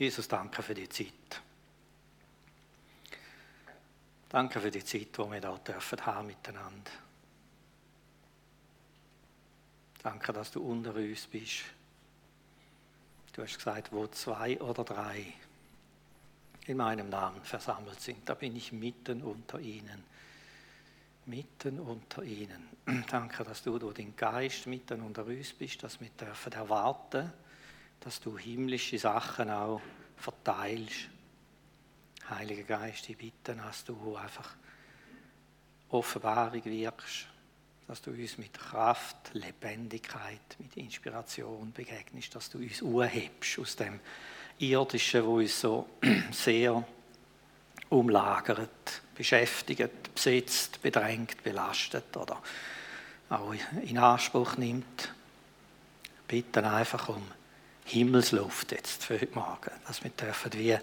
Jesus, danke für die Zeit. Danke für die Zeit, die wir hier dürfen haben miteinander. Danke, dass du unter uns bist. Du hast gesagt, wo zwei oder drei in meinem Namen versammelt sind, da bin ich mitten unter ihnen. Mitten unter ihnen. Danke, dass du durch den Geist mitten unter uns bist, dass wir dürfen erwarten, dass du himmlische Sachen auch verteilst. Heiliger Geist, ich bitte, dass du einfach Offenbarung wirkst, dass du uns mit Kraft, Lebendigkeit, mit Inspiration begegnest, dass du uns urhebst aus dem Irdischen, wo uns so sehr umlagert, beschäftigt, besitzt, bedrängt, belastet oder auch in Anspruch nimmt. Bitte einfach um Himmelsluft jetzt für heute Morgen, dass wir dürfen wie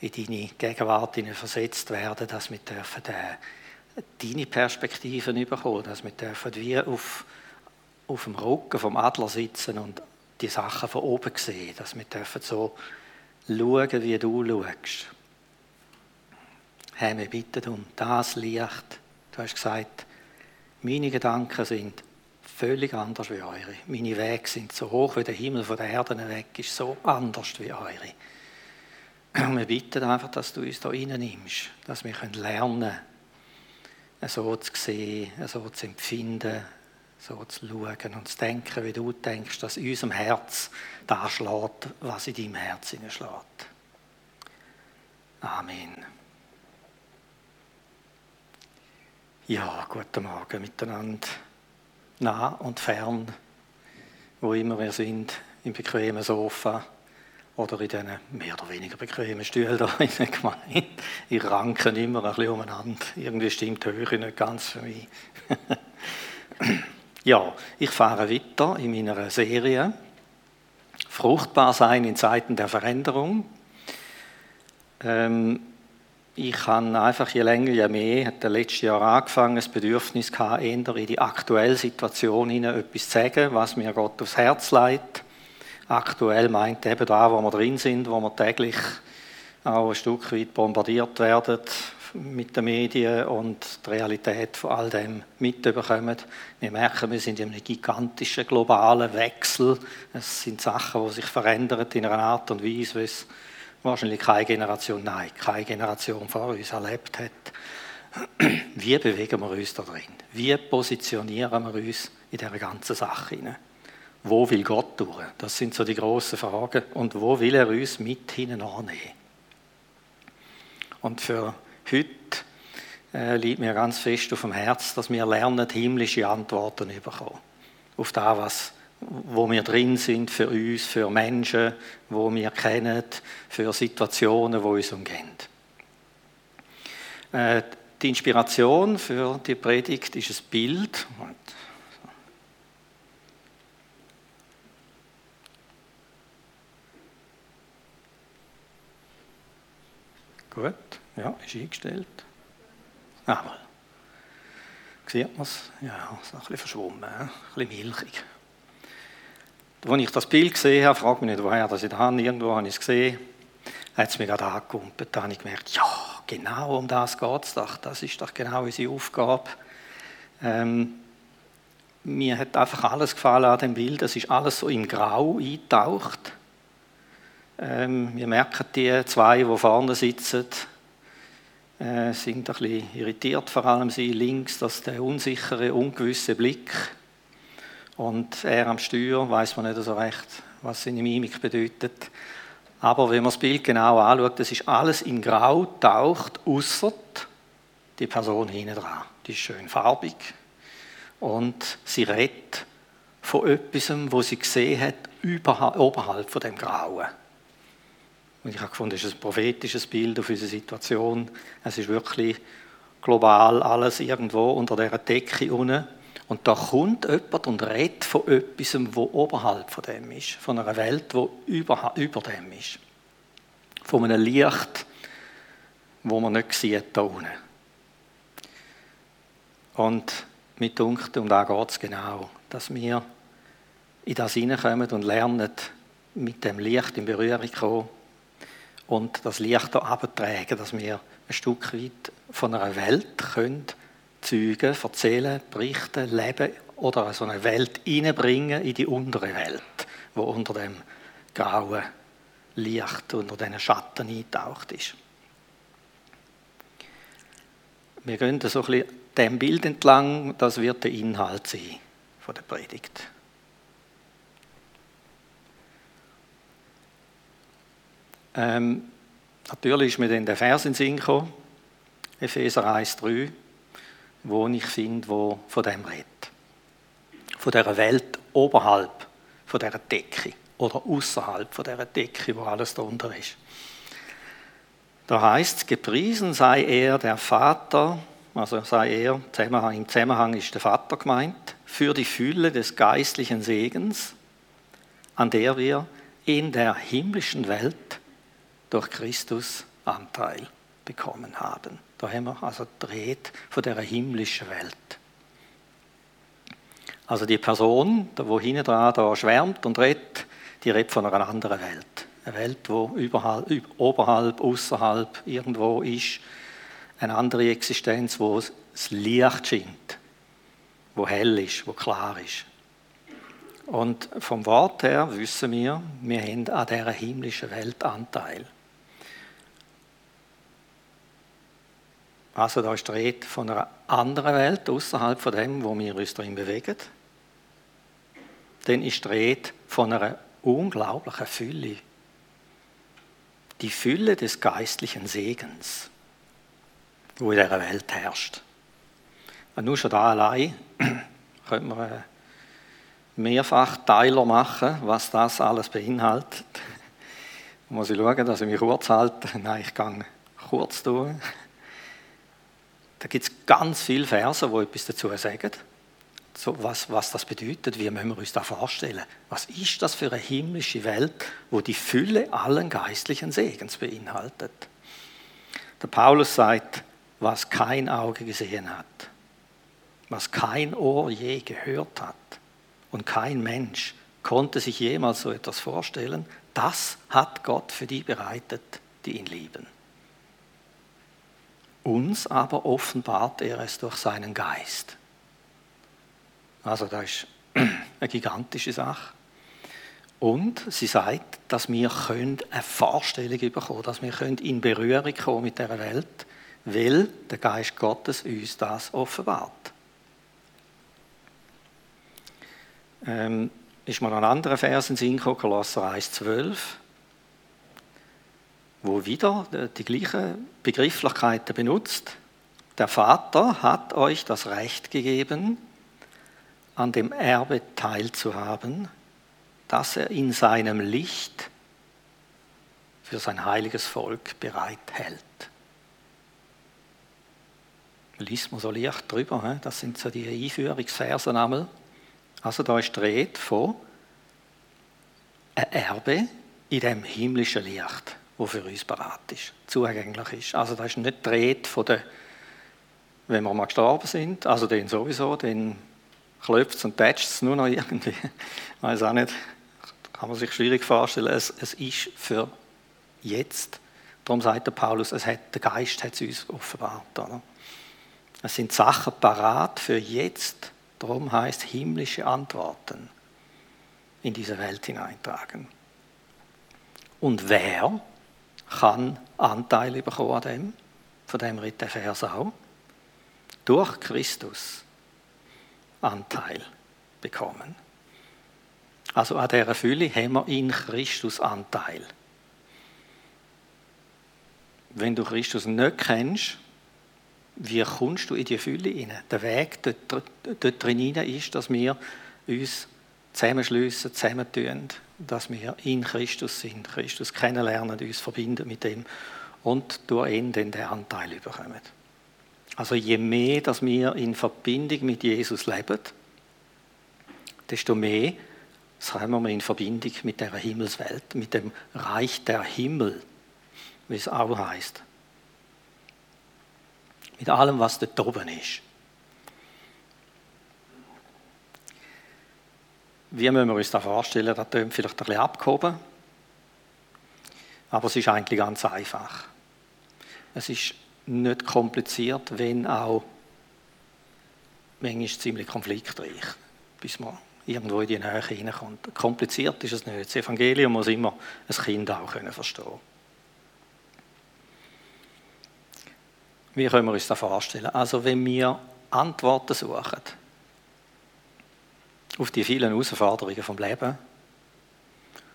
in deine Gegenwart versetzt werden, dass wir dürfen äh, deine Perspektiven bekommen, dass wir dürfen wie auf, auf dem Rücken vom Adler sitzen und die Sachen von oben sehen, dass wir dürfen so schauen, wie du schaust. Herr, wir bitten um das Licht. Du hast gesagt, meine Gedanken sind völlig anders wie eure. Meine Wege sind so hoch wie der Himmel von der Erde weg, ist so anders wie eure. Und wir bitten einfach, dass du uns da nimmst, dass wir lernen können, so zu sehen, so zu empfinden, so zu schauen und zu denken, wie du denkst, dass in unserem Herz da schlägt, was in deinem Herz schlägt. Amen. Ja, guten Morgen miteinander nah und fern, wo immer wir sind, im bequemen Sofa oder in diesen mehr oder weniger bequemen Stühlen da in der Gemeinde. Ich ranke immer ein bisschen umeinander. Irgendwie stimmt die Höhe nicht ganz für mich. ja, ich fahre weiter in meiner Serie Fruchtbar sein in Zeiten der Veränderung. Ähm, ich habe einfach je länger, je mehr, hat der letzte Jahr angefangen, das Bedürfnis gehabt, eher in die aktuelle Situation hinein etwas zu sagen, was mir Gott aufs Herz leitet. Aktuell meint eben da, wo wir drin sind, wo wir täglich auch ein Stück weit bombardiert werden mit den Medien und die Realität von all dem mitbekommen. Wir merken, wir sind in einem gigantischen globalen Wechsel. Es sind Sachen, die sich verändern in einer Art und Weise, wie es wahrscheinlich keine Generation, nein, keine Generation vor uns erlebt hat. Wie bewegen wir uns da drin? Wie positionieren wir uns in dieser ganzen Sache? Wo will Gott durch? Das sind so die grossen Fragen. Und wo will er uns mit hineinnehmen? Und für heute äh, liegt mir ganz fest auf dem Herz, dass wir lernen, himmlische Antworten zu bekommen. Auf das, was wo wir drin sind für uns, für Menschen, wo wir kennen, für Situationen, wo uns umgehen. Äh, die Inspiration für die Predigt ist ein Bild. Gut, ja, ist eingestellt. Aber sieht man es? Ja, ist ein bisschen verschwommen, ein bisschen milchig. Als ich das Bild gesehen habe, frage mich nicht, woher das ich da habe, irgendwo habe ich es gesehen, hat es mich gerade angekumpelt. Da habe ich gemerkt, ja, genau um das geht es doch. Das ist doch genau unsere Aufgabe. Ähm, mir hat einfach alles gefallen an dem Bild. Es ist alles so im Grau eingetaucht. Ähm, wir merken, die zwei, die vorne sitzen, äh, sind ein bisschen irritiert, vor allem sie links, dass der unsichere, ungewisse Blick und er am Steuer, weiß man nicht so recht, was seine Mimik bedeutet. Aber wenn man das Bild genau anschaut, das ist alles in Grau taucht, außer die Person hinten dran. Die ist schön farbig und sie redet von etwas, wo sie gesehen hat, oberhalb von dem Grauen. Und ich habe gefunden, das ist ein prophetisches Bild auf unsere Situation. Es ist wirklich global alles irgendwo unter dieser Decke unten. Und da kommt jemand und redet von etwas, wo oberhalb von dem ist, von einer Welt, wo über, über dem ist. Von einem Licht, wo man nicht sieht da unten. Und mit dunkt, um da geht es genau, dass wir in das hineinkommen und lernen, mit dem Licht in Berührung kommen, und das Licht da abtragen, dass wir ein Stück weit von einer Welt können zeugen, erzählen, berichten, leben oder so eine Welt hineinbringen in die untere Welt, wo unter dem grauen Licht, unter diesen Schatten eingetaucht ist. Wir gehen so ein bisschen dem Bild entlang, das wird der Inhalt sein von der Predigt. Ähm, natürlich ist mir dann der Vers in Sinn gekommen, Epheser 1,3, wo ich finde, wo von dem redet. Von dieser Welt oberhalb von dieser Decke oder außerhalb von dieser Decke, wo alles darunter ist. Da heißt gepriesen sei er, der Vater, also sei er, im Zusammenhang ist der Vater gemeint, für die Fülle des geistlichen Segens, an der wir in der himmlischen Welt durch Christus Anteil bekommen haben. Da haben wir also dreht von der himmlischen Welt. Also die Person, wo hinten dran da schwärmt und redet, die redet von einer anderen Welt. Eine Welt, wo überhalb, oberhalb, außerhalb irgendwo ist. Eine andere Existenz, wo das Licht scheint, wo hell ist, wo klar ist. Und vom Wort her wissen wir, wir haben an dieser himmlischen Welt Anteil. Also da ist die Rede von einer anderen Welt, außerhalb von dem, wo wir uns darin bewegen. Dann ist die Rede von einer unglaublichen Fülle. Die Fülle des geistlichen Segens, wo in dieser Welt herrscht. Und nur schon da allein könnte man mehrfach Teiler machen, was das alles beinhaltet. Da muss ich schauen, dass ich mich kurz halte. Nein, ich gehe kurz durch. Da gibt es ganz viele Verse, die etwas dazu sagen. So, was, was das bedeutet, wie müssen wir uns das vorstellen? Was ist das für eine himmlische Welt, wo die Fülle allen geistlichen Segens beinhaltet? Der Paulus sagt, was kein Auge gesehen hat, was kein Ohr je gehört hat und kein Mensch konnte sich jemals so etwas vorstellen, das hat Gott für die bereitet, die ihn lieben. Uns aber offenbart er es durch seinen Geist. Also das ist eine gigantische Sache. Und sie sagt, dass wir eine Vorstellung bekommen dass wir in Berührung kommen mit der Welt, weil der Geist Gottes uns das offenbart. Ähm, ist mir noch ein anderer Vers in Sinn gekommen, Kolosser 1,12 wo wieder die gleichen Begrifflichkeiten benutzt. Der Vater hat euch das Recht gegeben, an dem Erbe teilzuhaben, das er in seinem Licht für sein heiliges Volk bereithält. Liest man so leicht drüber, das sind so die Einführungsversen einmal. Also da ist die von einem Erbe in dem himmlischen Licht wo für uns bereit ist, zugänglich ist. Also da ist nicht die Rede von der, wenn wir mal gestorben sind, also den sowieso, den klopft es und tätscht es nur noch irgendwie. Ich weiß auch nicht, kann man sich schwierig vorstellen. Es, es ist für jetzt. Darum sagt der Paulus, es hat, der Geist hat es uns offenbart. Oder? Es sind Sachen parat für jetzt. Darum heißt himmlische Antworten in diese Welt hineintragen. Und wer kann Anteil bekommen an dem. Von dem redet der Vers auch. Durch Christus Anteil bekommen. Also an dieser Fülle haben wir in Christus Anteil. Wenn du Christus nicht kennst, wie kommst du in die Fülle hinein? Der Weg dort, dort drin ist, dass wir uns zusammenschliessen, zusammentun, dass wir in Christus sind, Christus kennenlernen, uns verbinden mit dem und durch ihn dann den Anteil bekommen. Also je mehr, dass wir in Verbindung mit Jesus leben, desto mehr kommen wir in Verbindung mit der Himmelswelt, mit dem Reich der Himmel, wie es auch heißt. Mit allem, was dort oben ist. Wie müssen wir uns das vorstellen? Das klingt vielleicht ein bisschen abgehoben. Aber es ist eigentlich ganz einfach. Es ist nicht kompliziert, wenn auch manchmal ziemlich konfliktreich, bis man irgendwo in die Nähe hineinkommt. Kompliziert ist es nicht. Das Evangelium muss immer ein Kind auch können verstehen Wie können wir uns das vorstellen? Also wenn wir Antworten suchen auf die vielen Herausforderungen vom Leben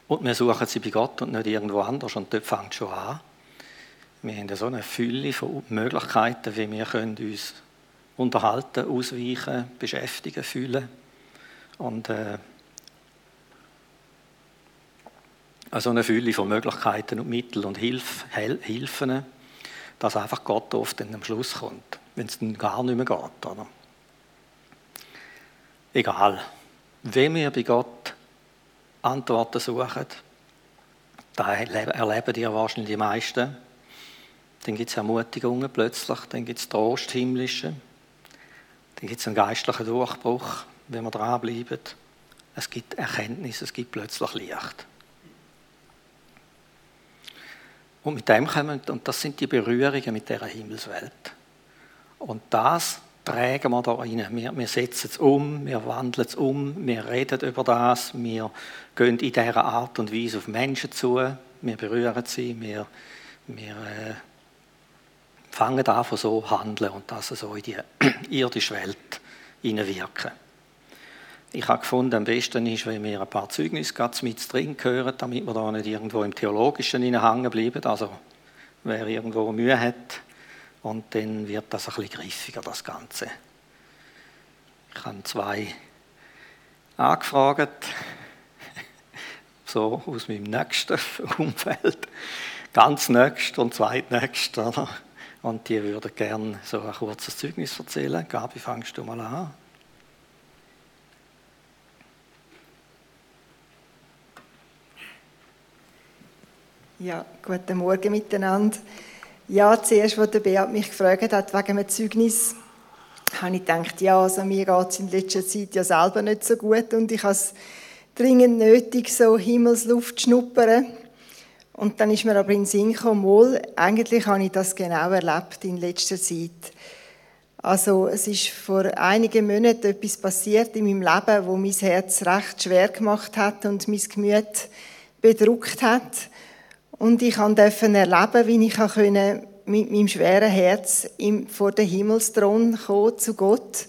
und wir suchen sie bei Gott und nicht irgendwo anders und dort fängt es schon an. Wir haben so eine Fülle von Möglichkeiten, wie wir uns unterhalten, ausweichen, beschäftigen, fühlen und äh, also eine Fülle von Möglichkeiten und Mitteln und Hilf, Hilfen, dass einfach Gott oft dann am Schluss kommt, wenn es dann gar nicht mehr geht. Oder? Egal. Wenn wir bei Gott Antworten suchen, da erleben die wahrscheinlich die meisten. Dann gibt es Ermutigungen plötzlich, dann gibt es Trost himmlische, dann gibt es einen geistlichen Durchbruch, wenn wir dranbleiben. Es gibt Erkenntnis, es gibt plötzlich Licht. Und mit dem kommen, und das sind die Berührungen mit dieser Himmelswelt. Und das tragen wir da rein. Wir, wir setzen es um, wir wandeln es um, wir reden über das, wir gehen in dieser Art und Weise auf Menschen zu, wir berühren sie, wir, wir äh, fangen an von so handeln und das so in die irdische Welt hineinwirken. Ich habe gefunden, am besten ist, wenn wir ein paar Zeugnisse mit drin hören, damit wir da nicht irgendwo im Theologischen hängen bleiben. Also, wer irgendwo Mühe hat, und dann wird das ein bisschen griffiger, das Ganze. Ich habe zwei angefragt, so aus meinem nächsten Umfeld, ganz nächst und zweitnächst, oder? Und die würden gerne so ein kurzes Zeugnis erzählen. Gabi, fangst du mal an? Ja, guten Morgen miteinander. Ja, zuerst, als der Beat mich gefragt hat wegen einem Zeugnis, habe ich gedacht, ja, also mir geht es in letzter Zeit ja selber nicht so gut und ich habe es dringend nötig, so Himmelsluft zu schnuppern. Und dann ist mir aber in den Sinn gekommen, wohl, eigentlich habe ich das genau erlebt in letzter Zeit. Also es ist vor einigen Monaten etwas passiert in meinem Leben, wo mein Herz recht schwer gemacht hat und mein Gemüt bedruckt hat. Und ich durfte erleben, wie ich mit meinem schweren Herz vor den Himmelsthron kommen, zu Gott.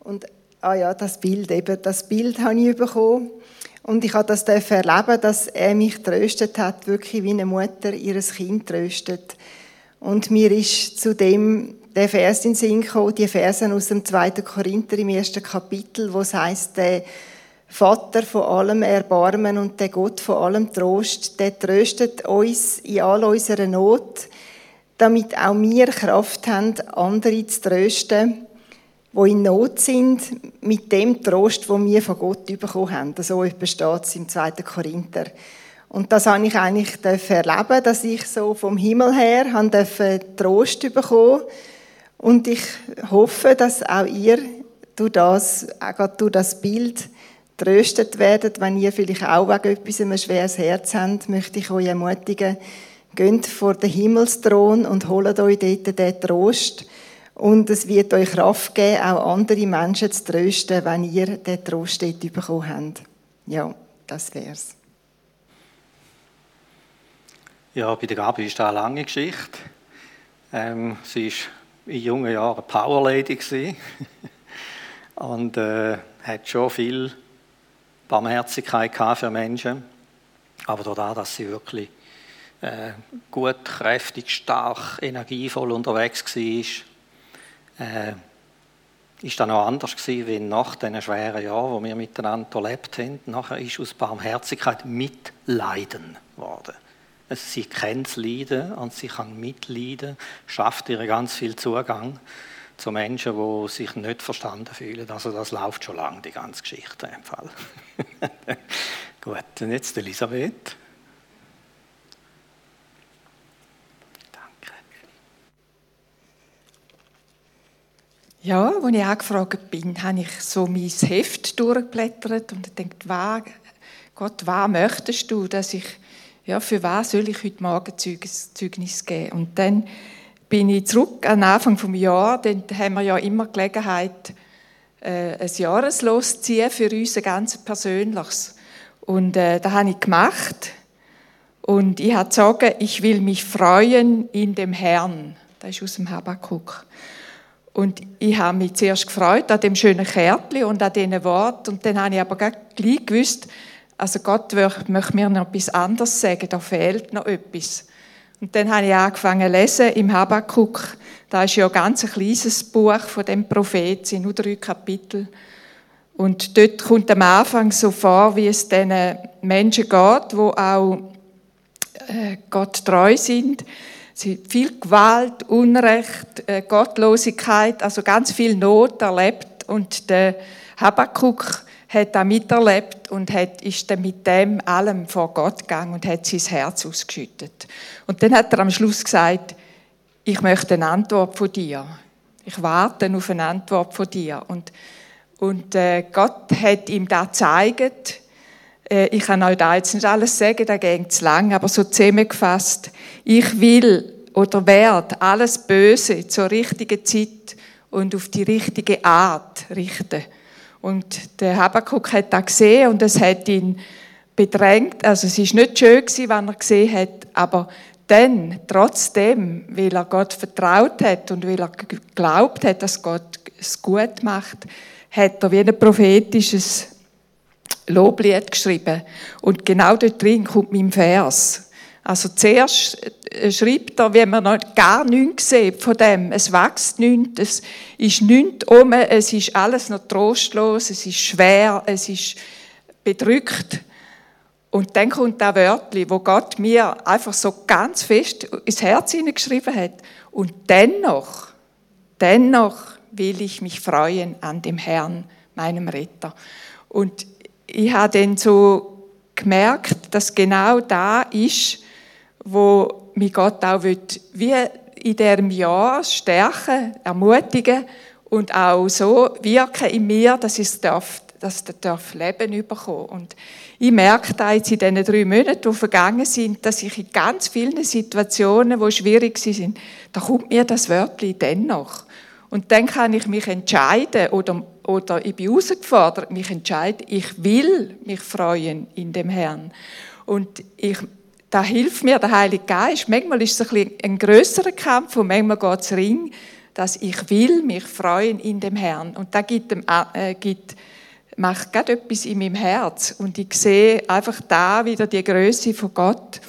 Und, ah ja, das Bild eben, das Bild habe ich bekommen. Und ich durfte das erleben, dass er mich tröstet hat, wirklich wie eine Mutter ihres Kind tröstet. Und mir ist zudem der Vers in den Sinn gekommen, die Versen aus dem 2. Korinther im ersten Kapitel, wo es heisst, der Vater von allem Erbarmen und der Gott von allem Trost, der tröstet uns in all unserer Not, damit auch wir Kraft haben, andere zu trösten, die in Not sind, mit dem Trost, wo wir von Gott bekommen haben. So steht es im 2. Korinther. Und das habe ich eigentlich erleben, dass ich so vom Himmel her Trost bekommen Und ich hoffe, dass auch ihr durch das, auch durch das Bild tröstet werdet. Wenn ihr vielleicht auch wegen etwas ein schweres Herz habt, möchte ich euch ermutigen, geht vor den Himmelsthron und holt euch dort den Trost und es wird euch Kraft geben, auch andere Menschen zu trösten, wenn ihr den Trost dort bekommen habt. Ja, das wär's. Ja, bei der Gabi ist das eine lange Geschichte. Ähm, sie war in jungen Jahren Powerlady und äh, hat schon viel Barmherzigkeit für Menschen. Aber dadurch, dass sie wirklich äh, gut, kräftig, stark, energievoll unterwegs war, äh, ist dann noch anders gewesen, wie nach diesen schweren Jahren, wo wir miteinander erlebt haben. Nachher ist aus Barmherzigkeit Mitleiden geworden. Sie kennt das Leiden und sie kann mitleiden, schafft ihr ganz viel Zugang zu Menschen, die sich nicht verstanden fühlen. Also das läuft schon lange, die ganze Geschichte im Fall. Gut, und jetzt Elisabeth. Ja, als ich angefragt bin, habe ich so mein Heft durchgeblättert und gedacht, was, Gott, was möchtest du, dass ich ja, für was soll ich heute Morgen Zeugnis geben? Und dann bin ich zurück an Anfang vom Jahr, dann haben wir ja immer Gelegenheit, äh, ein Jahreslos zu ziehen für uns, ganz persönliches. Und äh, das habe ich gemacht. Und ich habe gesagt, ich will mich freuen in dem Herrn. Das ist aus dem Habakkuk. Und ich habe mich zuerst gefreut an dem schönen Kärtchen und an diesen Worten. Und dann habe ich aber gleich gewusst, also Gott möchte mir noch etwas anderes sagen, da fehlt noch etwas. Und dann habe ich angefangen zu lesen im Habakkuk. Da ist ja ein ganz kleines Buch von dem Prophet, sind nur drei Kapitel. Und dort kommt am Anfang so vor, wie es diesen Menschen geht, wo auch äh, Gott treu sind. Sie viel Gewalt, Unrecht, äh, Gottlosigkeit, also ganz viel Not erlebt. Und der Habakkuk hat da miterlebt und hat, ist dann mit dem allem vor Gott gegangen und hat sein Herz ausgeschüttet. Und dann hat er am Schluss gesagt, ich möchte eine Antwort von dir. Ich warte auf eine Antwort von dir. Und, und äh, Gott hat ihm da gezeigt, äh, ich kann euch da jetzt nicht alles sagen, da geht zu lang, aber so zusammengefasst, ich will oder werde alles Böse zur richtigen Zeit und auf die richtige Art richten. Und der Habakkuk hat das gesehen und es hat ihn bedrängt. Also es ist nicht schön gewesen, was er gesehen hat, aber dann, trotzdem, weil er Gott vertraut hat und weil er geglaubt hat, dass Gott es gut macht, hat er wie ein prophetisches Loblied geschrieben. Und genau dort drin kommt mein Vers. Also zuerst äh, schreibt er, wie man noch gar nichts sieht von dem. Es wächst nichts, es ist nichts um, es ist alles noch trostlos, es ist schwer, es ist bedrückt. Und dann kommt das Wörtchen, wo Gott mir einfach so ganz fest ins Herz hineingeschrieben hat. Und dennoch, dennoch will ich mich freuen an dem Herrn, meinem Retter. Und ich habe dann so gemerkt, dass genau da ist, wo mich Gott auch will, wie in diesem Jahr stärken, ermutigen und auch so wirken in mir, dass ich es darf, dass der darf Leben bekommen. Und ich merke da jetzt in diesen drei Monaten, die vergangen sind, dass ich in ganz vielen Situationen, die schwierig sind, da kommt mir das Wörtchen dennoch. Und dann kann ich mich entscheiden oder, oder ich bin herausgefordert, mich entscheiden, ich will mich freuen in dem Herrn. Und ich da hilft mir der Heilige Geist. Manchmal ist es ein, bisschen ein grösserer Kampf und manchmal geht es ring, dass ich will mich freuen in dem Herrn. Und da gibt, äh, gibt macht gerade etwas in meinem Herz. Und ich sehe einfach da wieder die Größe von Gott.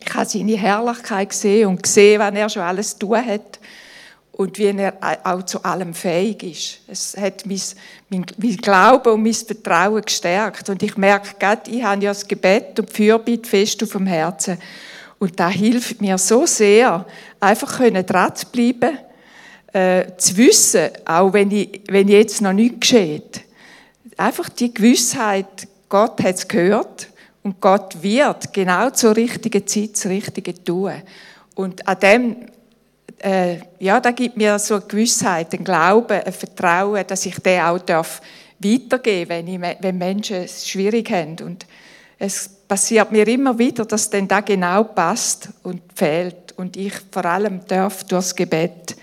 Ich habe seine Herrlichkeit gesehen und gesehen, was er schon alles tun hat und wie er auch zu allem fähig ist. Es hat mein, mein, mein Glauben und mein Vertrauen gestärkt. Und ich merke gerade, ich habe ja das Gebet und die Fürbitte fest auf dem Herzen. Und da hilft mir so sehr, einfach dran zu bleiben, äh, zu wissen, auch wenn, ich, wenn jetzt noch nichts geschieht. Einfach die Gewissheit, Gott hat es gehört und Gott wird genau zur richtigen Zeit das Richtige tun. Und an dem äh, ja, da gibt mir so eine Gewissheit, ein Glauben, ein Vertrauen, dass ich den auch darf weitergeben wenn, ich, wenn Menschen es schwierig haben. Und es passiert mir immer wieder, dass dann da genau passt und fehlt. Und ich vor allem darf durchs Gebet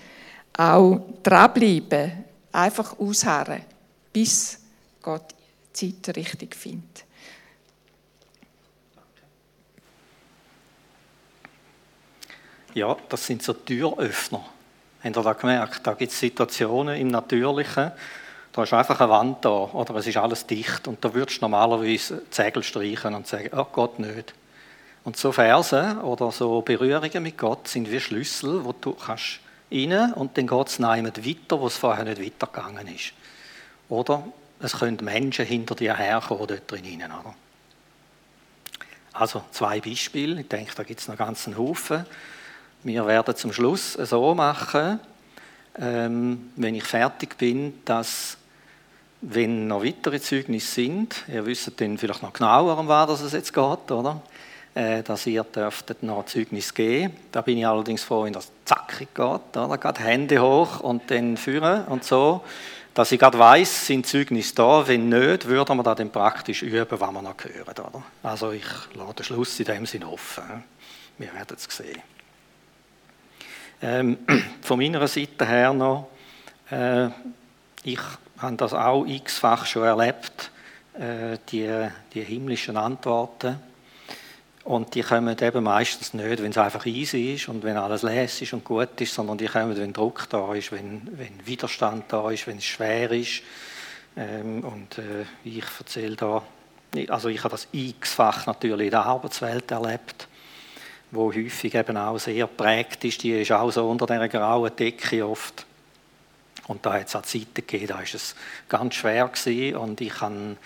auch dranbleiben, einfach ausharren, bis Gott die Zeit richtig findet. Ja, das sind so Türöffner. Habt ihr das gemerkt? Da gibt es Situationen im Natürlichen, da ist einfach eine Wand da oder es ist alles dicht und da würdest du normalerweise Zegel streichen und sagen, oh Gott, nicht. Und so Verse oder so Berührungen mit Gott sind wie Schlüssel, wo du kannst rein und dann geht es weiter, wo es vorher nicht weitergegangen ist. Oder es können Menschen hinter dir herkommen dort drin. Oder? Also zwei Beispiele, ich denke, da gibt es noch ganz einen Haufen. Wir werden zum Schluss so machen, ähm, wenn ich fertig bin, dass, wenn noch weitere Zeugnisse sind, ihr wisst dann vielleicht noch genauer, um was es jetzt geht, oder? Äh, dass ihr dürftet noch Zeugnis geben. Da bin ich allerdings froh, wenn das zackig geht, oder? Gerade Hände hoch und dann führen und so. dass ich gerade weiss, sind Zeugnisse da. Wenn nicht, würden wir das dann praktisch üben, was wir noch hören. Oder? Also ich lasse den Schluss in dem Sinne offen. Wir werden es sehen. Ähm, von meiner Seite her noch, äh, ich habe das auch x-fach schon erlebt, äh, die, die himmlischen Antworten. Und die kommen eben meistens nicht, wenn es einfach easy ist und wenn alles lässig und gut ist, sondern die kommen, wenn Druck da ist, wenn, wenn Widerstand da ist, wenn es schwer ist. Ähm, und äh, ich erzähle da, also ich habe das x-fach natürlich in der Arbeitswelt erlebt, wo häufig eben auch sehr prägt ist. Die ist auch so unter dieser grauen Decke oft. Und da hat es auch Zeiten gegeben, da war es ganz schwer gewesen und ich habe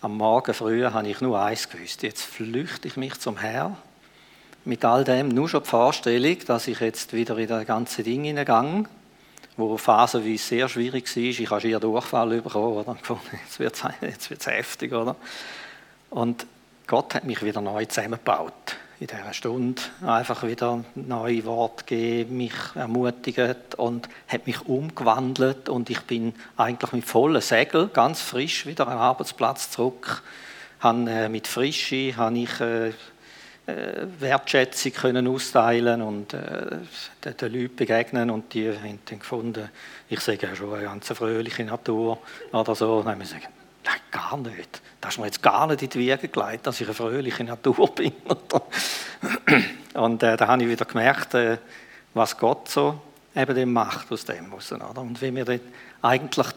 am Morgen früh habe ich nur eins gewusst. Jetzt flüchte ich mich zum Herrn. Mit all dem nur schon die Vorstellung, dass ich jetzt wieder in das ganze Ding hineingehe, wo phasenweise sehr schwierig war. Ich habe schier Durchfall bekommen? Jetzt wird es jetzt heftig, oder? Und Gott hat mich wieder neu zusammengebaut in dieser Stunde einfach wieder neue Worte gegeben, mich ermutigt und hat mich umgewandelt und ich bin eigentlich mit vollen Segel ganz frisch wieder am Arbeitsplatz zurück. Han, äh, mit Frische habe ich äh, äh, Wertschätzung können austeilen und äh, den, den Leuten begegnen und die haben dann gefunden, ich sage ja schon eine ganz fröhliche Natur oder so. Haben wir gesagt, nein, gar nicht das ist mir jetzt gar nicht in die Wiege gelegt, dass ich eine fröhliche Natur bin. und äh, da habe ich wieder gemerkt, äh, was Gott so eben macht aus dem raus, oder? Und wie wir dann eigentlich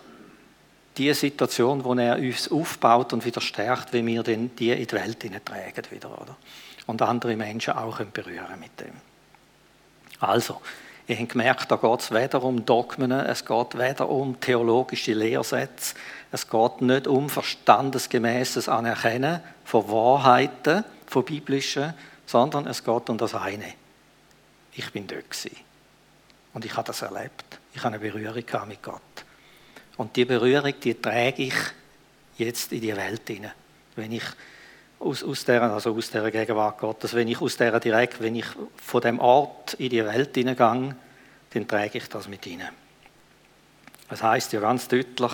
die Situation, wo er uns aufbaut und wieder stärkt, wie wir dann die in die Welt tragen wieder, oder? Und andere Menschen auch berühren mit dem. Also, Ihr habt gemerkt, da geht es weder um Dogmen, es geht weder um theologische Lehrsätze, es geht nicht um verstandesgemäßes Anerkennen von Wahrheiten, von biblischen, sondern es geht um das eine. Ich bin dort gewesen. Und ich habe das erlebt. Ich habe eine Berührung mit Gott. Und die Berührung, die trage ich jetzt in die Welt hinein. Wenn ich aus, aus, der, also aus der Gegenwart Gottes. Wenn ich aus der direkt, wenn ich von dem Ort in die Welt hineingehe, dann trage ich das mit ihnen. Das heißt ja ganz deutlich,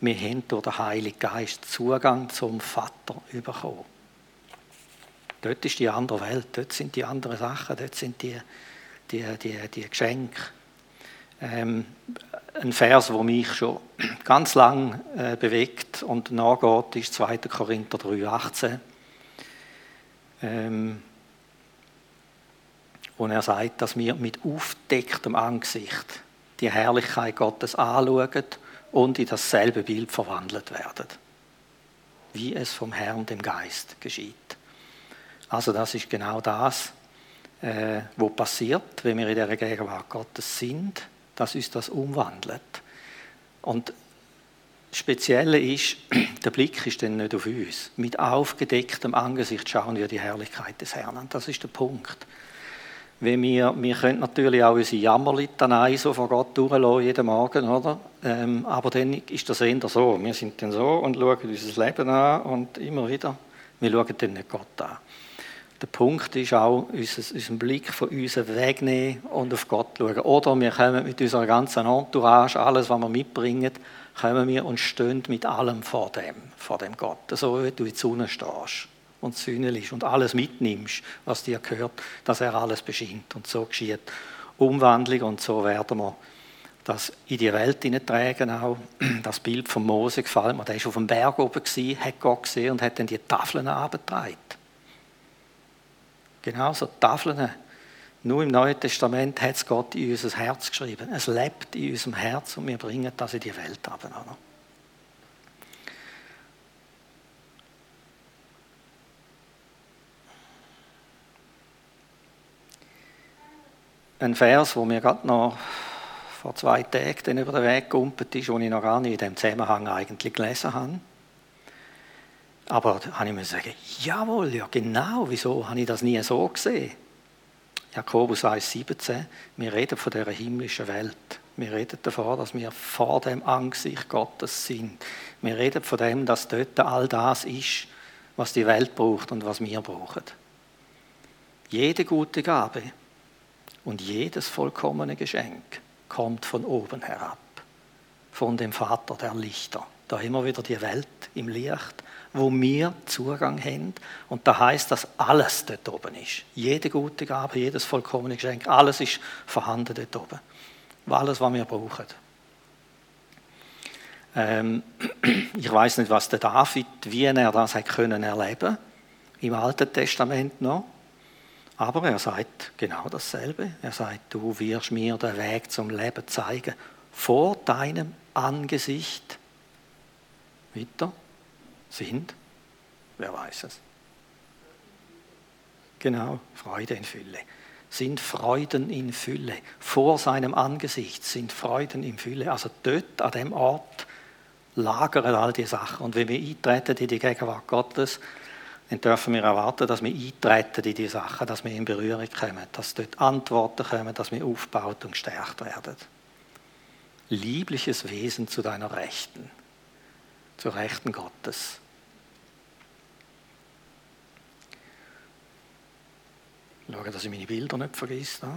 wir haben durch den Heiligen Geist Zugang zum Vater bekommen. Dort ist die andere Welt, dort sind die anderen Sachen, dort sind die, die, die, die Geschenke. Ähm, ein Vers, der mich schon ganz lang äh, bewegt und nachgeht, ist 2. Korinther 3,18 ähm, wo er sagt, dass wir mit aufdecktem Angesicht die Herrlichkeit Gottes anschauen und in dasselbe Bild verwandelt werden, wie es vom Herrn, dem Geist, geschieht. Also das ist genau das, äh, wo passiert, wenn wir in der Gegenwart Gottes sind, dass uns das umwandelt. Und Spezielle ist, der Blick ist dann nicht auf uns. Mit aufgedecktem Angesicht schauen wir die Herrlichkeit des Herrn an. Das ist der Punkt. Wenn wir, wir können natürlich auch unsere Jammerlitanei so vor Gott durchlassen, jeden Morgen, oder? Ähm, aber dann ist das eher so. Wir sind dann so und schauen unser Leben an und immer wieder. Wir schauen dann nicht Gott an. Der Punkt ist auch, unseren Blick von uns wegnehmen und auf Gott schauen. Oder wir kommen mit unserer ganzen Entourage, alles, was wir mitbringen, kommen wir und stehen mit allem vor dem, vor dem Gott. So wie du in der Sonne stehst und sühnelst und alles mitnimmst, was dir gehört, dass er alles beschinnt. Und so geschieht Umwandlung und so werden wir das in die Welt hineintragen auch. Das Bild von Mose gefällt mir. Der war auf dem Berg oben, gewesen, hat Gott gesehen und hat dann die Tafeln abgetragen. Genau so Tafeln nur im Neuen Testament hat es Gott in unser Herz geschrieben. Es lebt in unserem Herz und wir bringen das in die Welt ab. Ein Vers, wo mir gerade noch vor zwei Tagen über den Weg gegumpelt ist, den ich noch gar nicht in dem Zusammenhang eigentlich gelesen habe. Aber da habe ich mir gesagt, jawohl, ja genau, wieso habe ich das nie so gesehen? Jakobus 1,17, wir reden von der himmlischen Welt. Wir reden davon, dass wir vor dem Angesicht Gottes sind. Wir reden von dem, dass dort all das ist, was die Welt braucht und was wir brauchen. Jede gute Gabe und jedes vollkommene Geschenk kommt von oben herab. von dem Vater der Lichter. Da immer wieder die Welt im Licht, wo wir Zugang haben. Und da heißt, dass alles dort oben ist. Jede gute Gabe, jedes vollkommene Geschenk, alles ist vorhanden dort oben. Alles, was wir brauchen. Ähm, ich weiß nicht, was der David, wie er das hat können erleben im Alten Testament noch. Aber er sagt genau dasselbe. Er sagt, du wirst mir den Weg zum Leben zeigen. Vor deinem Angesicht. Weiter sind, wer weiß es? Genau, Freude in Fülle. Sind Freuden in Fülle. Vor seinem Angesicht sind Freuden in Fülle. Also dort, an dem Ort, lagern all die Sachen. Und wenn wir eintreten in die Gegenwart Gottes, dann dürfen wir erwarten, dass wir eintreten in die Sachen, dass wir in Berührung kommen, dass dort Antworten kommen, dass wir aufgebaut und gestärkt werden. Liebliches Wesen zu deiner Rechten, zur Rechten Gottes. Schauen, dass ich meine Bilder nicht vergesse.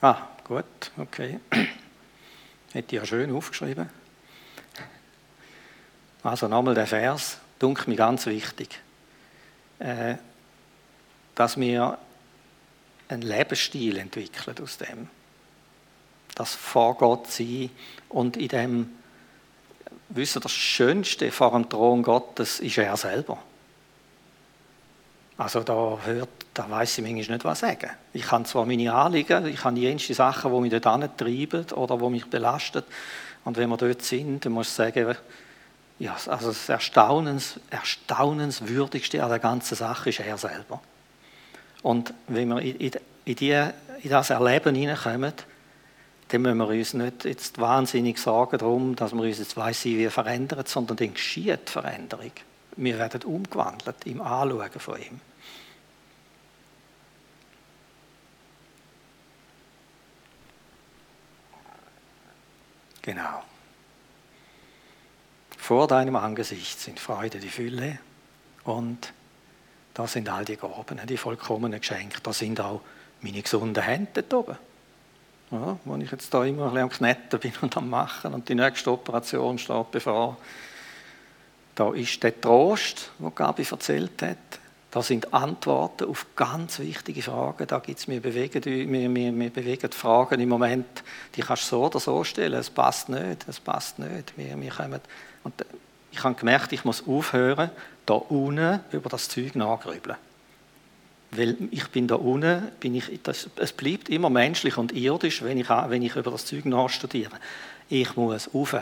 Ah, gut, okay. Hätte ich ja schön aufgeschrieben. Also nochmal der Vers, dunkelt mir ganz wichtig, äh, dass wir einen Lebensstil entwickeln aus dem. Das vor Gott sein und in dem, wissen das Schönste vor dem Thron Gottes ist er selber. Also da hört, da weiß ich manchmal nicht, was sagen. Ich kann zwar meine Anliegen, ich habe jenste Sachen, die mich dort treiben oder die mich belasten. Und wenn wir dort sind, dann muss ich sagen, ja, also das Erstaunens, Erstaunenswürdigste an der ganzen Sache ist er selber. Und wenn wir in, in, die, in das Erleben hineinkommen, dann müssen wir uns nicht jetzt wahnsinnig sorgen darum, dass wir uns jetzt weiss wie verändern, sondern dann geschieht Veränderung. Wir werden umgewandelt im Anschauen von ihm. Genau. Vor deinem Angesicht sind Freude die Fülle und da sind all die Gaben, die vollkommenen Geschenke. Da sind auch meine gesunden Hände dort oben. Ja, wo ich jetzt da immer ein bisschen am Knetten bin und am Machen und die nächste Operation steht bevor. Da ist der Trost, den Gabi erzählt hat. Da sind Antworten auf ganz wichtige Fragen. Da gibt's, wir, bewegen, wir, wir, wir bewegen Fragen im Moment, die kannst du so oder so stellen. Es passt nicht, es passt nicht. Wir, wir kommen, und ich habe gemerkt, ich muss aufhören, da unten über das Zeug nachgrübeln. Weil ich bin da unten, bin ich, das, es bleibt immer menschlich und irdisch, wenn ich, wenn ich über das Zeug nachstudiere. Ich muss rauf.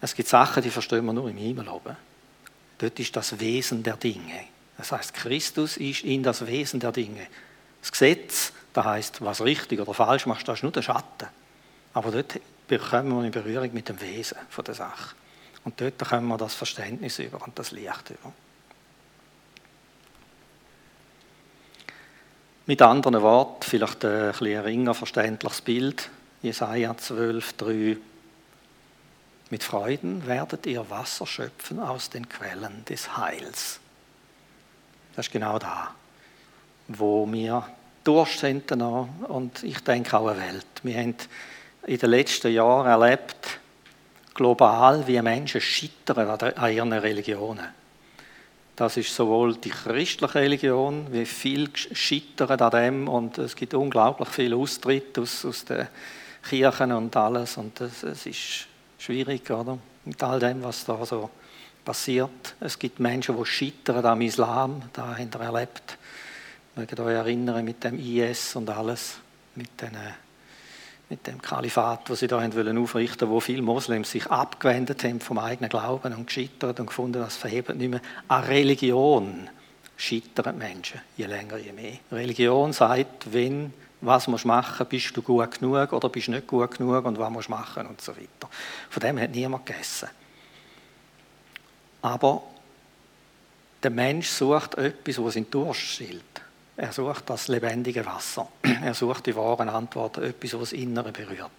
Es gibt Sachen, die verstehen wir nur im Himmel oben. Dort ist das Wesen der Dinge. Das heißt, Christus ist in das Wesen der Dinge. Das Gesetz, das heißt, was richtig oder falsch machst, das ist nur der Schatten. Aber dort bekommen wir in Berührung mit dem Wesen der Sache. Und dort können wir das Verständnis über und das Licht über. Mit anderen Worten, vielleicht ein bisschen ringer verständliches Bild. Jesaja 12, 3. Mit Freuden werdet ihr Wasser schöpfen aus den Quellen des Heils. Das ist genau da, wo wir Durst sind und ich denke auch eine Welt. Wir haben in den letzten Jahren erlebt, global, wie Menschen scheitern an ihren Religionen. Das ist sowohl die christliche Religion, wie viel scheitern an dem und es gibt unglaublich viel Austritt aus, aus den Kirchen und alles und es ist schwierig, oder? Mit all dem, was da so passiert. Es gibt Menschen, die scheitern am Islam, da haben wir erlebt. Ich möge euch erinnern mit dem IS und alles, mit, den, mit dem Kalifat, das sie da haben wollen aufrichten, wo viele Moslems sich abgewendet haben vom eigenen Glauben und gescheitert und gefunden, das verhebt nicht mehr. An Religion scheitern Menschen, je länger, je mehr. Religion sagt, wenn was musst du machen, bist du gut genug oder bist du nicht gut genug und was musst du machen und so weiter. Von dem hat niemand gegessen. Aber der Mensch sucht etwas, was ihn Durst stillt. Er sucht das lebendige Wasser. Er sucht die wahren Antworten, etwas, was das Innere berührt.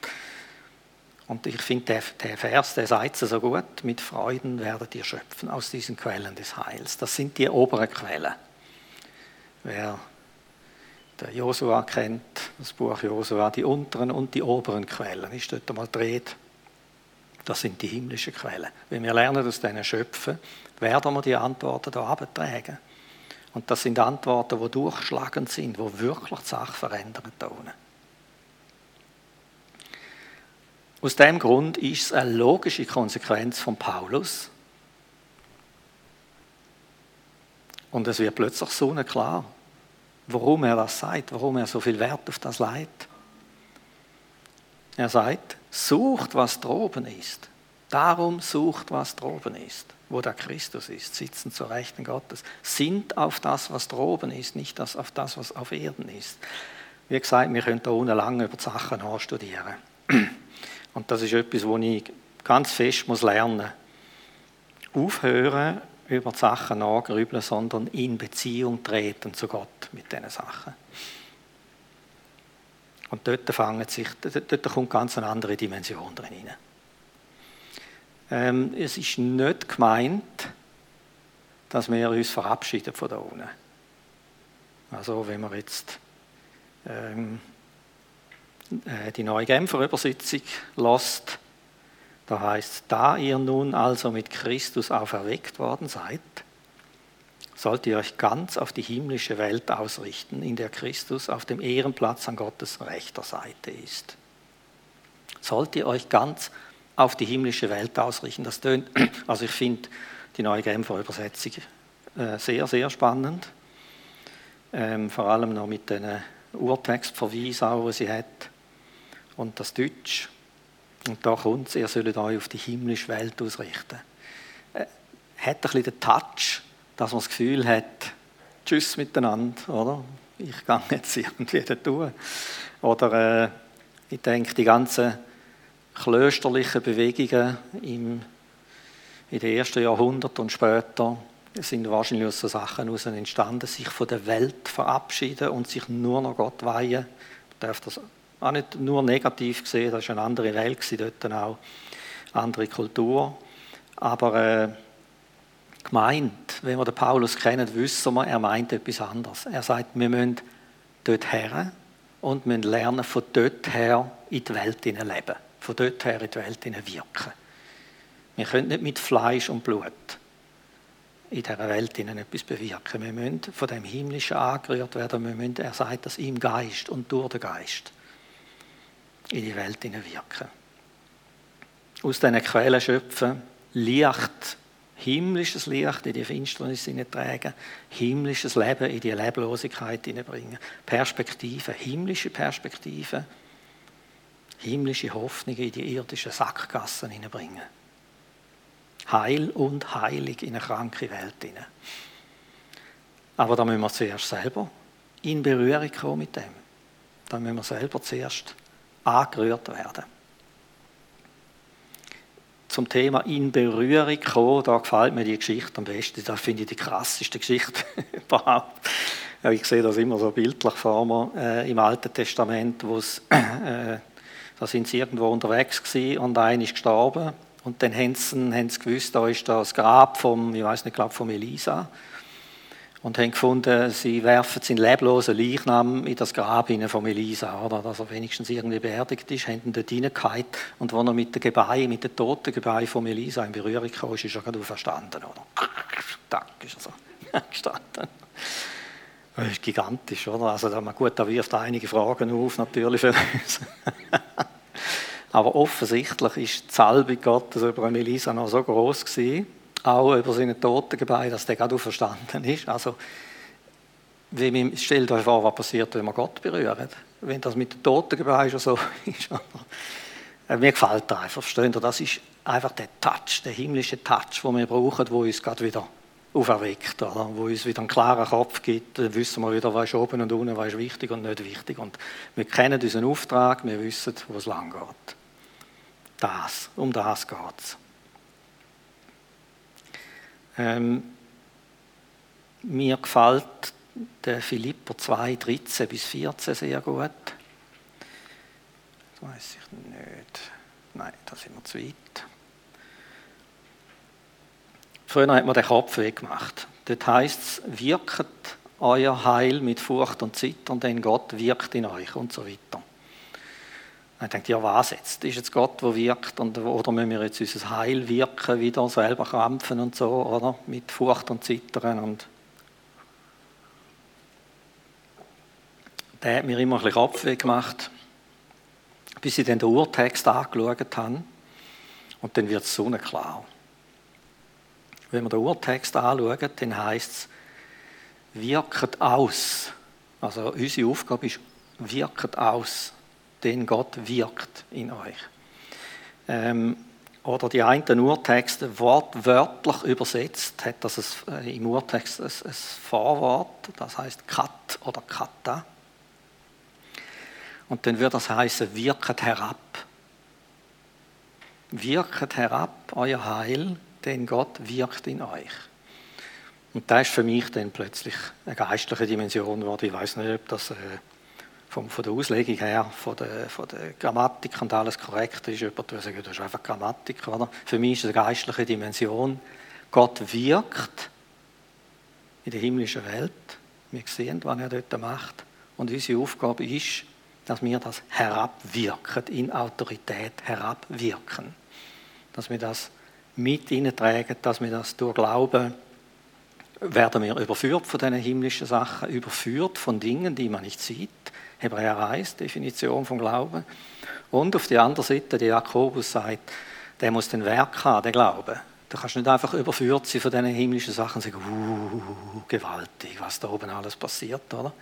Und ich finde, der, Vers, der sagt es so gut, mit Freuden werdet ihr schöpfen aus diesen Quellen des Heils. Das sind die oberen Quellen. Wer der Josua kennt, das Buch Josua, die unteren und die oberen Quellen, ist dort einmal dreht. Das sind die himmlischen Quellen. Wenn wir lernen aus denen schöpfen, werden wir die Antworten da abtragen. Und das sind Antworten, die durchschlagend sind, die wirklich die Sache verändern. Aus dem Grund ist es eine logische Konsequenz von Paulus. Und es wird plötzlich so klar, warum er das sagt, warum er so viel Wert auf das leitet. Er sagt, sucht, was droben ist. Darum sucht, was droben ist wo der Christus ist, sitzen zur Rechten Gottes, sind auf das, was droben ist, nicht das, auf das, was auf Erden ist. Wie gesagt, wir können da unten lange über die Sachen anstudieren. Und das ist etwas, wo ich ganz fest muss lernen muss. Aufhören, über die Sachen nachgrübeln, sondern in Beziehung treten zu Gott mit diesen Sachen. Und dort, fangen sich, dort kommt ganz eine andere Dimension drin hinein. Ähm, es ist nicht gemeint, dass wir uns verabschieden von da unten. Also wenn man jetzt ähm, äh, die neue Genfer Übersetzung lässt, da heißt, da ihr nun also mit Christus auferweckt worden seid, sollt ihr euch ganz auf die himmlische Welt ausrichten, in der Christus auf dem Ehrenplatz an Gottes rechter Seite ist. Sollt ihr euch ganz auf die himmlische Welt ausrichten. Das tönt, also ich finde die neue Genfer Übersetzung äh, sehr, sehr spannend. Ähm, vor allem noch mit den Urtextverweisen, die sie hat. Und das Deutsch. Und da kommt es, ihr sollt euch auf die himmlische Welt ausrichten. Äh, hat ein bisschen den Touch, dass man das Gefühl hat, tschüss miteinander, oder? Ich gehe jetzt irgendwie da tun. Oder äh, ich denke, die ganzen klösterlichen Bewegungen im, in den ersten Jahrhunderten und später sind wahrscheinlich aus so Sachen heraus entstanden, sich von der Welt verabschieden und sich nur noch Gott weihen. Man darf das auch nicht nur negativ sehen, das war eine andere Welt, dort auch andere Kultur. Aber äh, gemeint, wenn wir den Paulus kennen, wissen wir, er meint etwas anderes. Er sagt, wir müssen dort her und müssen lernen, von dort her in die Welt leben von dort her in die Welt wirken. Wir können nicht mit Fleisch und Blut in dieser Welt etwas bewirken. Wir müssen von dem Himmlischen angerührt werden. Wir müssen, er sagt das im Geist und durch den Geist in die Welt wirken. Aus diesen Quellen schöpfen, Licht, himmlisches Licht in die Finsternis tragen, himmlisches Leben in die Leblosigkeit bringen, Perspektive, himmlische Perspektive himmlische Hoffnung in die irdischen Sackgassen hineinbringen. Heil und heilig in eine kranke Welt hinein. Aber da müssen wir zuerst selber in Berührung kommen mit dem. Da müssen wir selber zuerst angerührt werden. Zum Thema in Berührung kommen, da gefällt mir die Geschichte am besten. Da finde ich die krasseste Geschichte überhaupt. Ich sehe das immer so bildlich vor mir äh, im Alten Testament, wo es äh, da sind sie irgendwo unterwegs gewesen und einer ist gestorben. Und dann haben sie, haben sie gewusst, da ist das Grab vom, ich weiß nicht, glaube vom Elisa. Und haben gefunden, sie werfen seinen leblosen Leichnam in das Grab von Elisa, oder, dass er wenigstens irgendwie beerdigt ist, haben ihn dort reingehauen. Und als er mit den Gebeinen, mit den toten Gebeinen von Elisa in Berührung kam, ist er gerade verstanden, oder? Tack, ist er so gestanden. Das ist gigantisch, oder? Also, gut, da wirft einige Fragen auf, natürlich für uns. Aber offensichtlich ist die Salbung Gottes über Elisa noch so groß gewesen, auch über seine Totengebeine, dass der gerade verstanden ist. Also, wie stellt euch vor, was passiert, wenn man Gott berührt. Wenn das mit den Totengebeinen schon so ist. Äh, mir gefällt das einfach, versteht ihr? Das ist einfach der Touch, der himmlische Touch, den wir brauchen, der uns gerade wieder auferweckt, oder? wo uns wieder einen klaren Kopf gibt, dann wissen wir wieder, was ist oben und unten, was ist wichtig und nicht wichtig. Und wir kennen unseren Auftrag, wir wissen, wo es lang geht. Das, um das geht es. Ähm, mir gefällt der Philipper 2, 13 bis 14 sehr gut. Das weiß ich nicht. Nein, da sind wir zu weit. Früher hat man den Kopf weggemacht. Dort heisst es, wirket euer Heil mit Furcht und Zittern, denn Gott wirkt in euch und so weiter. Ich denke, ja, was jetzt? Ist jetzt Gott, der wirkt? Und, oder müssen wir jetzt unser Heil wirken, wieder selber krampfen und so, oder? Mit Furcht und Zittern. Und der hat mir immer ein bisschen Kopfweh gemacht, bis ich dann den Urtext angeschaut habe. Und dann wird es sonnenklar. Wenn wir den Urtext anschauen, dann heißt es, wirket aus. Also unsere Aufgabe ist, wirket aus denn Gott wirkt in euch. Ähm, oder die einen Urtexte wortwörtlich übersetzt, hat das ein, äh, im Urtext ein, ein Vorwort, das heißt kat oder kata. Und dann würde das heißen, wirket herab. Wirket herab euer Heil, denn Gott wirkt in euch. Und das ist für mich dann plötzlich eine geistliche Dimension geworden. Ich weiß nicht, ob das äh, von, von der Auslegung her, von der, von der Grammatik und alles korrekt ist. Jemand würde sagen, das ist einfach Grammatik. Oder? Für mich ist es eine geistliche Dimension. Gott wirkt in der himmlischen Welt. Wir sehen, was er dort macht. Und unsere Aufgabe ist, dass wir das herabwirken, in Autorität herabwirken. Dass wir das mit tragen, dass wir das durch Glauben werden wir überführt von diesen himmlischen Sachen, überführt von Dingen, die man nicht sieht, Hebräer 1, Definition vom Glauben. Und auf der anderen Seite, der Jakobus sagt, der muss den Werk haben, der Glaube. Du kannst nicht einfach überführt sein von diesen himmlischen Sachen und sagen, uh, gewaltig, was da oben alles passiert, oder?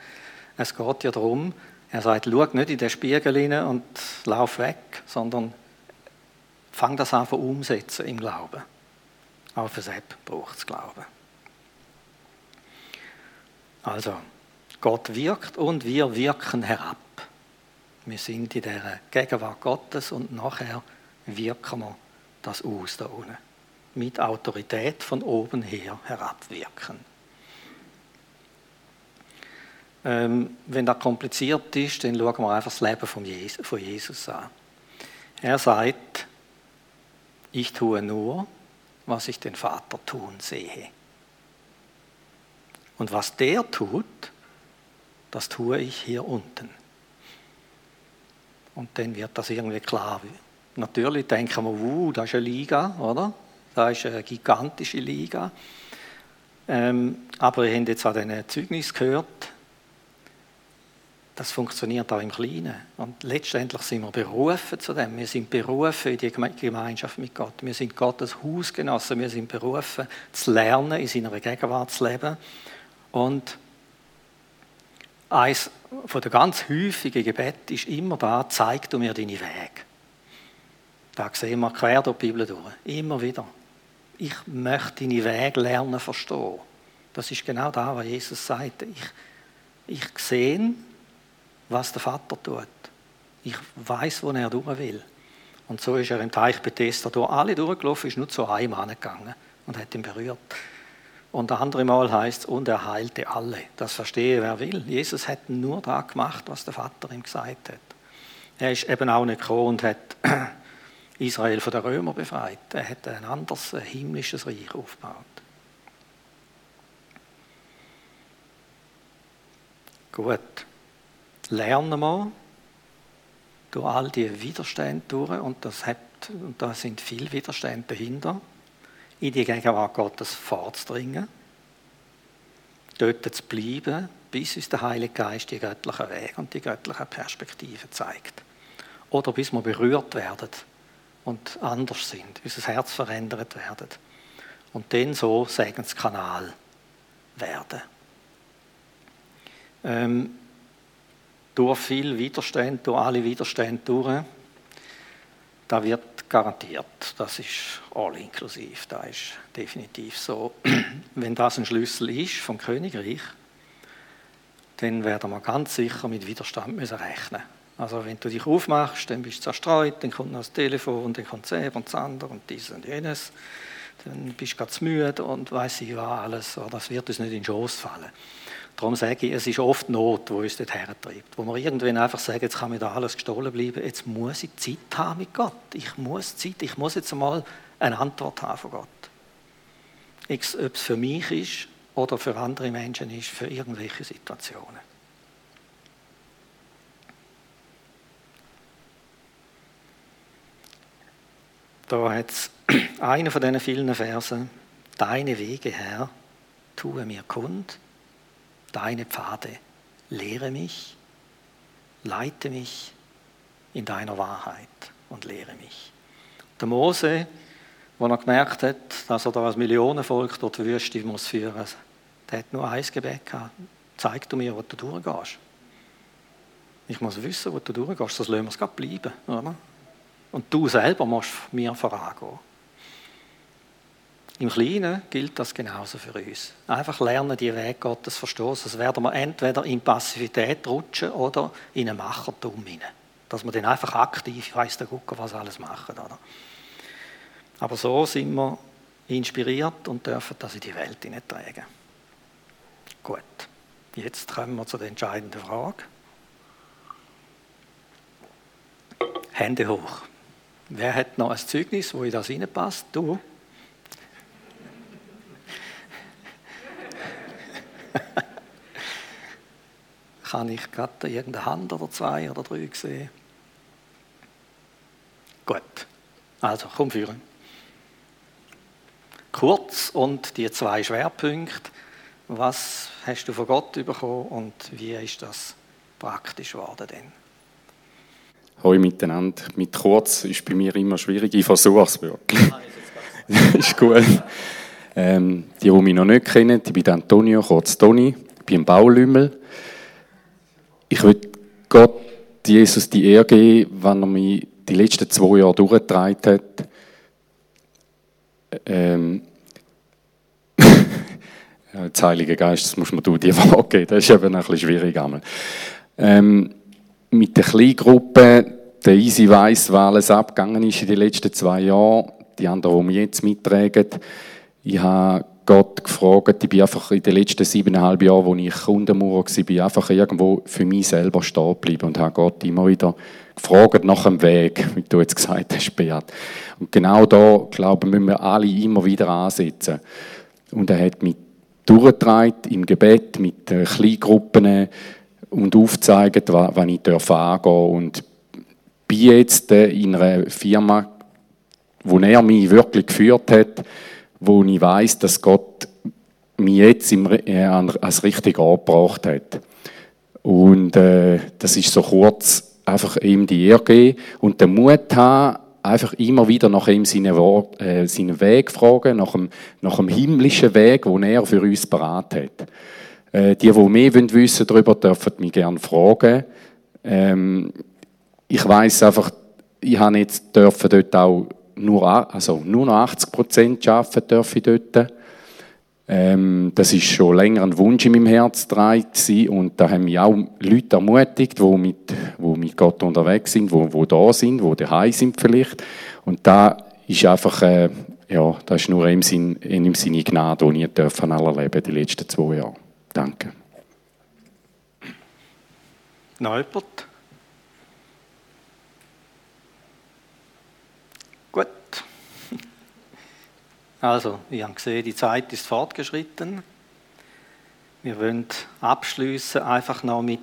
Es geht ja darum, er sagt, schau nicht in den Spiegel rein und lauf weg, sondern fang das an umsetzen im Glauben. Auch für Sepp braucht es Glauben. Also, Gott wirkt und wir wirken herab. Wir sind in der Gegenwart Gottes und nachher wirken wir das aus da unten. Mit Autorität von oben her herabwirken. Ähm, wenn das kompliziert ist, dann schauen wir einfach das Leben von Jesus, von Jesus an. Er sagt, ich tue nur, was ich den Vater tun sehe. Und was der tut, das tue ich hier unten. Und dann wird das irgendwie klar. Natürlich denken wir, wow, das ist eine Liga, oder? Das ist eine gigantische Liga. Ähm, aber ihr habt jetzt an diesen Zeugnis gehört, das funktioniert auch im Kleinen. Und letztendlich sind wir berufen zu dem. Wir sind berufen in die Gemeinschaft mit Gott. Wir sind Gottes Hausgenossen. Wir sind berufen, zu lernen, in seiner Gegenwart zu leben. Und eines der ganz häufigen Gebet ist immer da, zeig du mir deine Wege. Da sehen wir quer durch die Bibel durch. Immer wieder. Ich möchte deine Wege lernen, verstehen. Das ist genau da, was Jesus sagt. Ich, ich sehe, was der Vater tut. Ich weiß, wo er durch will. Und so ist er im Teich Bethesda durch alle durchgelaufen, ist nur zu einem gegangen und hat ihn berührt. Und ein anderes Mal heißt es, und er heilte alle. Das verstehe wer will. Jesus hat nur da gemacht, was der Vater ihm gesagt hat. Er ist eben auch nicht gekommen und hat Israel von den Römern befreit. Er hat ein anderes ein himmlisches Reich aufgebaut. Gut. Lernen wir durch all die Widerstände durch, und, das hat, und da sind viele Widerstände dahinter, in die Gegenwart Gottes vorzudringen, dort zu bleiben, bis uns der Heilige Geist die göttlichen Wege und die göttlichen Perspektiven zeigt. Oder bis wir berührt werden und anders sind, unser Herz verändert werden. Und dann so Segenskanal werden. Ähm, durch viel Widerstand, durch alle Widerstände durch, da wird garantiert. Das ist all inklusiv. Das ist definitiv so. Wenn das ein Schlüssel ist vom Königreich, dann werden wir ganz sicher mit Widerstand müssen rechnen. Also wenn du dich aufmachst, dann bist du zerstreut, dann kommt noch das Telefon, dann kommt das und das und dies und jenes. Dann bist du ganz müde und weiß ich was alles. Das wird uns nicht in den Schoß fallen. Darum sage ich, es ist oft Not, wo uns dort hertreibt. Wo wir irgendwann einfach sagen, jetzt kann mir da alles gestohlen bleiben, jetzt muss ich Zeit haben mit Gott. Ich muss Zeit, ich muss jetzt einmal eine Antwort haben von Gott. Ob es für mich ist oder für andere Menschen ist, für irgendwelche Situationen. Da hat es einen von diesen vielen Versen, deine Wege, Herr, tue mir kund, deine Pfade, lehre mich, leite mich in deiner Wahrheit und lehre mich. Der Mose, als er gemerkt hat, dass er da als Millionenvolk durch die Wüste muss führen der hat nur ein Gebet gehabt. Zeig du mir, wo du durchgehst. Ich muss wissen, wo du durchgehst, sonst lassen wir es bleiben. Oder? Und du selber musst mir vorangehen. Im Kleinen gilt das genauso für uns. Einfach lernen, die Weg Gottes verstehen. Sonst werden wir entweder in Passivität rutschen oder in einen Machertum hinein. Dass wir dann einfach aktiv, weiss der Gucker, was alles machen. Oder? Aber so sind wir inspiriert und dürfen das in die Welt hineintragen. Gut, jetzt kommen wir zu der entscheidenden Frage. Hände hoch. Wer hat noch ein Zeugnis, wo in das hineinpasst? Du? Kann ich gerade irgendeine Hand oder zwei oder drei sehen? Gut, also komm führen. Kurz und die zwei Schwerpunkte. Was hast du von Gott bekommen und wie ist das praktisch geworden denn? Hallo miteinander. Mit kurz ist bei mir immer schwierig. Ich versuche es wirklich. ist gut. Ähm, die, die mich noch nicht kennen, ich bin Antonio, kurz Toni. Ich bin ein Baulümmel. Ich will Gott, Jesus, die Ehre geben, wenn er mich die letzten zwei Jahre durchgetragen hat. Ähm, das Heilige Geist, das muss man du dir wahrgeben. Das ist eben ein bisschen schwierig. Ähm, mit der Kleingruppe, der Easy weiss, was alles abgegangen ist in den letzten zwei Jahren. Die anderen, die mich jetzt mittragen. Ich habe Gott gefragt, ich bin einfach in den letzten siebeneinhalb Jahren, wo ich Kundenmauer war, einfach irgendwo für mich selber stehen geblieben und habe Gott immer wieder gefragt nach dem Weg, wie du jetzt gesagt hast, Beat. Und genau da, glaube ich, müssen wir alle immer wieder ansetzen. Und er hat mich durchgetragen im Gebet mit Kleingruppen und aufgezeigt, wann ich angehen darf. Und bin jetzt in einer Firma, wo er mich wirklich geführt hat, wo ich weiß, dass Gott mich jetzt im, äh, als richtig angebracht hat. Und äh, das ist so kurz einfach ihm die Ehre geben und den Mut haben, einfach immer wieder nach ihm seinen, Wort, äh, seinen Weg fragen, nach dem, nach dem himmlischen Weg, den er für uns parat hat. Äh, die, die mehr wissen darüber, dürfen mich gerne fragen. Ähm, ich weiß einfach, ich habe jetzt dort auch nur, also nur noch 80 Prozent arbeiten dürfen dort. Ähm, das ist schon länger ein Wunsch in meinem Herz dran und da haben mich auch Leute ermutigt, die mit, die mit Gott unterwegs sind, die, die da sind, die daheim sind vielleicht. Und da ist einfach, äh, ja, das ist nur in ihm, in seine Gnade, die ich dürfen erleben die letzten zwei Jahre. Danke. Neubert? Gut. Also, wir haben gesehen, die Zeit ist fortgeschritten. Wir wollen abschließen einfach noch mit,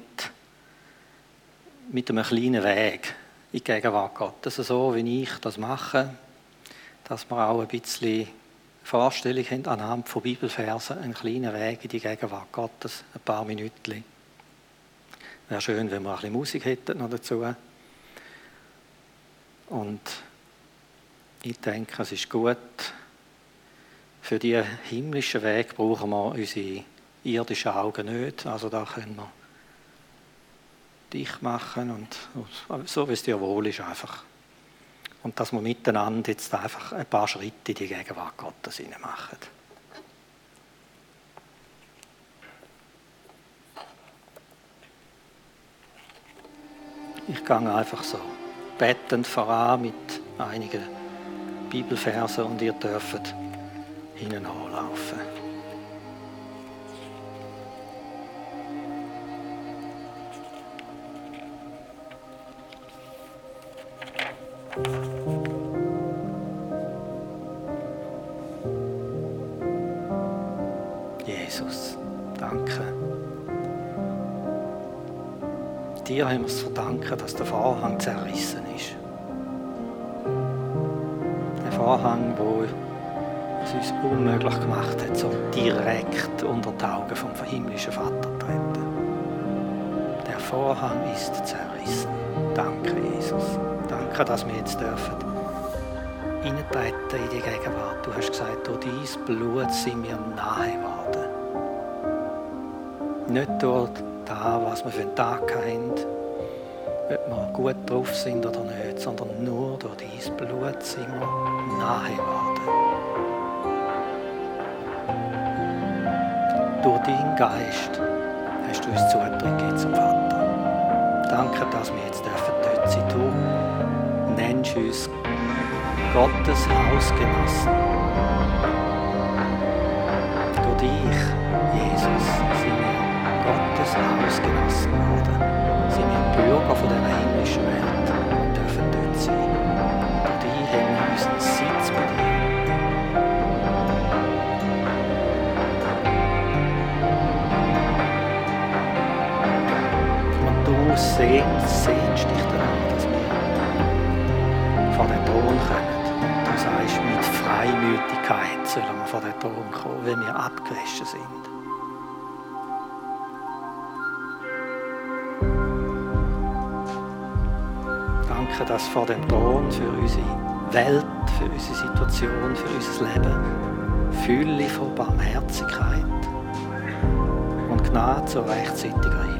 mit einem kleinen Weg in die Gegenwart Gottes. So wie ich das mache, dass wir auch ein bisschen Vorstellung haben anhand von Bibelversen, einen kleinen Weg in die Gegenwart Gottes, ein paar Minuten. Wäre schön, wenn wir ein bisschen Musik hätten noch dazu. Und ich denke, es ist gut, für diesen himmlischen Weg brauchen wir unsere irdischen Augen nicht. Also da können wir dicht machen und so, wie es dir wohl ist, einfach. Und dass wir miteinander jetzt einfach ein paar Schritte in die Gegenwart Gottes machen. Ich gehe einfach so bettend voran mit einigen Bibelversen und ihr dürft hinten anlaufen. Jesus, danke. Dir haben wir es verdanken, dass der Vorhang zerrissen ist. Ein Vorhang, wo uns unmöglich gemacht hat, so direkt unter die Augen vom himmlischen Vater zu treten. Der Vorhang ist zerrissen. Danke, Jesus. Danke, dass wir jetzt dürfen in die Gegenwart. Du hast gesagt, durch dein Blut sind wir nahe geworden. Nicht durch das, was wir für einen Tag haben, ob wir gut drauf sind oder nicht, sondern nur durch dein Blut sind wir nahe geworden. Deinen Geist hast du uns gegeben zum Vater. Danke, dass wir jetzt dort sein. Du nennst uns Gottes Hausgenossen. Durch dich, Jesus, sind wir Gottes Hausgenossen geworden. Sind wir Bürger von dieser himmlischen Welt Du sehnst, dich danach, dass wir vor den Thron kommen. Du sagst, mit Freimütigkeit sollen wir vor den Thron kommen, wenn wir abgewaschen sind. Danke, dass vor dem Thron für unsere Welt, für unsere Situation, für unser Leben Fülle von Barmherzigkeit und Gnade zur rechtzeitiger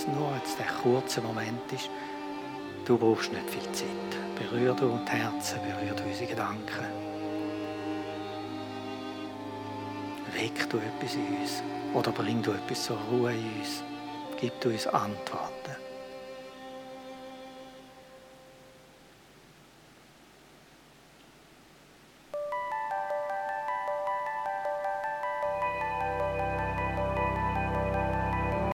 es nur jetzt der kurze Moment ist, du brauchst nicht viel Zeit. Berühr du die Herzen, berühr du unsere Gedanken. Weck du etwas in uns oder bring du etwas zur Ruhe in uns. Gib du uns Antworten.